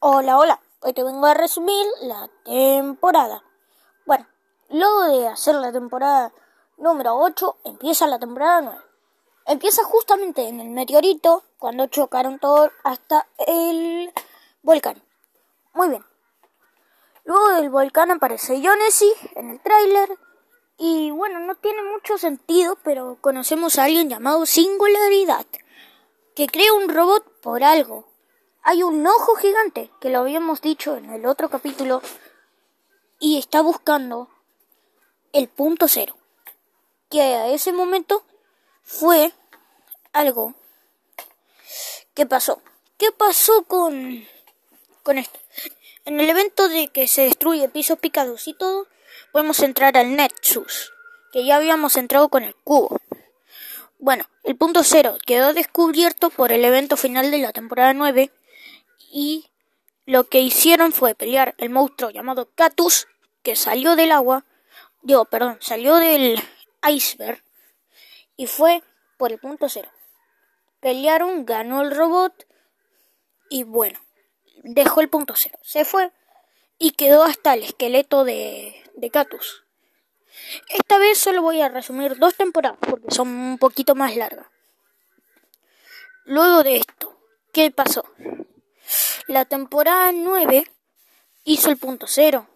Hola, hola. Hoy te vengo a resumir la temporada. Bueno, luego de hacer la temporada número 8, empieza la temporada 9. Empieza justamente en el meteorito, cuando chocaron todos hasta el volcán. Muy bien. Luego del volcán aparece Jonesy en el tráiler. Y bueno, no tiene mucho sentido, pero conocemos a alguien llamado Singularidad, que crea un robot por algo hay un ojo gigante, que lo habíamos dicho en el otro capítulo, y está buscando el punto cero, que a ese momento fue algo ¿Qué pasó. ¿Qué pasó con, con esto? En el evento de que se destruye pisos picados y todo, podemos entrar al Nexus, que ya habíamos entrado con el cubo. Bueno, el punto cero quedó descubierto por el evento final de la temporada 9 y lo que hicieron fue pelear el monstruo llamado Catus, que salió del agua, digo, perdón, salió del iceberg y fue por el punto cero. Pelearon, ganó el robot y bueno, dejó el punto cero. Se fue y quedó hasta el esqueleto de, de Catus. Esta vez solo voy a resumir dos temporadas porque son un poquito más largas. Luego de esto, ¿qué pasó? La temporada 9 hizo el punto cero.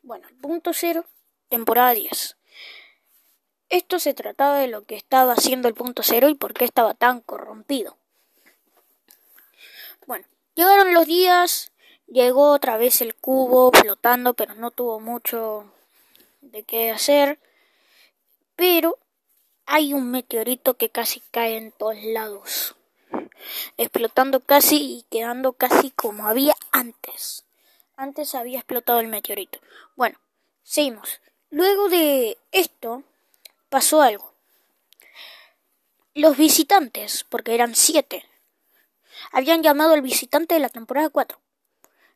Bueno, el punto cero, temporada 10. Esto se trataba de lo que estaba haciendo el punto cero y por qué estaba tan corrompido. Bueno, llegaron los días, llegó otra vez el cubo flotando, pero no tuvo mucho de qué hacer. Pero hay un meteorito que casi cae en todos lados explotando casi y quedando casi como había antes. Antes había explotado el meteorito. Bueno, seguimos. Luego de esto pasó algo. Los visitantes, porque eran siete, habían llamado al visitante de la temporada 4.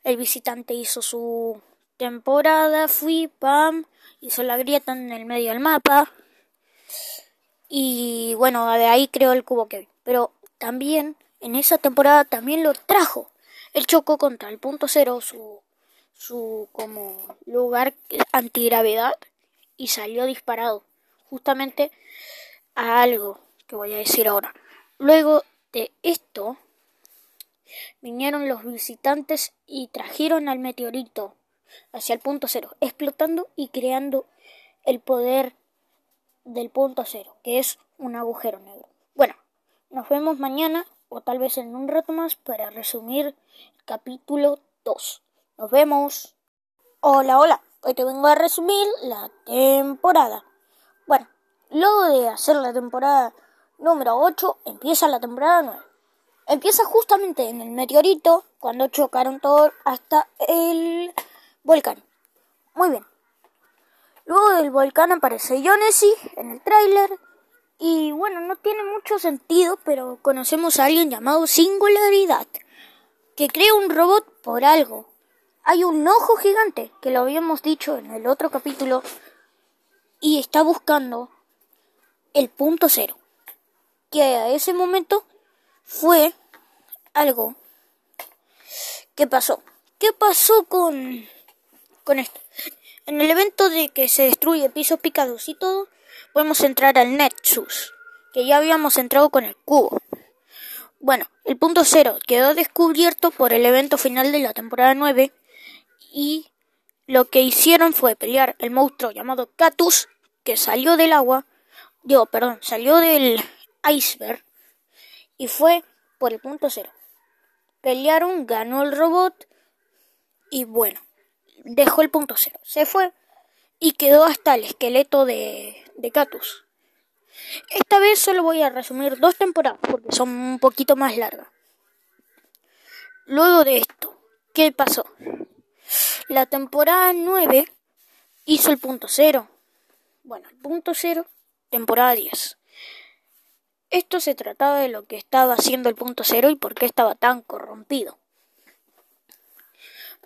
El visitante hizo su temporada, fui, pam, hizo la grieta en el medio del mapa. Y bueno, de ahí creó el cubo Kevin. Pero también en esa temporada también lo trajo. Él chocó contra el punto cero, su, su como lugar antigravedad, y salió disparado justamente a algo que voy a decir ahora. Luego de esto, vinieron los visitantes y trajeron al meteorito hacia el punto cero, explotando y creando el poder del punto cero, que es un agujero negro. Nos vemos mañana o tal vez en un rato más para resumir el capítulo 2. Nos vemos. Hola, hola. Hoy te vengo a resumir la temporada. Bueno, luego de hacer la temporada número 8, empieza la temporada 9. Empieza justamente en el meteorito, cuando chocaron todos hasta el volcán. Muy bien. Luego del volcán aparece Jonesy en el tráiler y bueno, no tiene mucho sentido, pero conocemos a alguien llamado Singularidad, que crea un robot por algo. Hay un ojo gigante, que lo habíamos dicho en el otro capítulo, y está buscando el punto cero, que a ese momento fue algo ¿Qué pasó. ¿Qué pasó con, con esto? En el evento de que se destruye pisos picados y todo, podemos entrar al Nexus, que ya habíamos entrado con el cubo. Bueno, el punto cero quedó descubierto por el evento final de la temporada 9 y lo que hicieron fue pelear el monstruo llamado Catus, que salió del agua, digo, perdón, salió del iceberg y fue por el punto cero. Pelearon, ganó el robot y bueno, dejó el punto cero. Se fue y quedó hasta el esqueleto de, de Catus. Esta vez solo voy a resumir dos temporadas porque son un poquito más largas. Luego de esto, ¿qué pasó? La temporada 9 hizo el punto cero. Bueno, el punto cero, temporada 10. Esto se trataba de lo que estaba haciendo el punto cero y por qué estaba tan corrompido.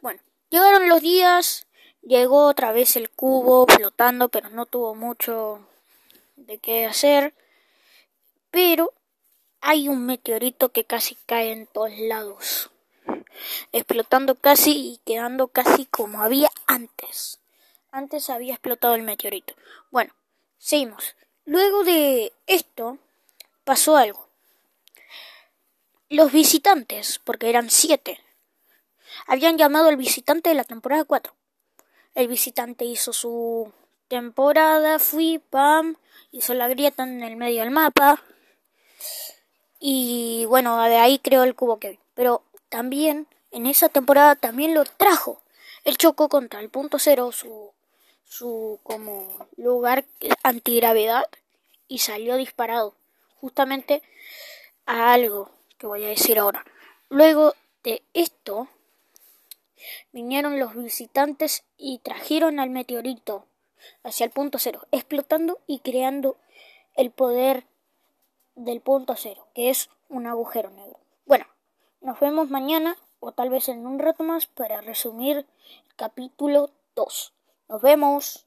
Bueno, llegaron los días Llegó otra vez el cubo flotando, pero no tuvo mucho de qué hacer. Pero hay un meteorito que casi cae en todos lados. explotando casi y quedando casi como había antes. Antes había explotado el meteorito. Bueno, seguimos. Luego de esto pasó algo. Los visitantes, porque eran siete, habían llamado al visitante de la temporada 4. El visitante hizo su temporada, fui, pam, hizo la grieta en el medio del mapa. Y bueno, de ahí creó el cubo Kevin. Pero también, en esa temporada también lo trajo. Él chocó contra el punto cero, su, su como lugar antigravedad, y salió disparado. Justamente a algo que voy a decir ahora. Luego de esto, vinieron los visitantes y trajeron al meteorito hacia el punto cero, explotando y creando el poder del punto cero, que es un agujero negro. Bueno, nos vemos mañana o tal vez en un rato más para resumir el capítulo 2. Nos vemos.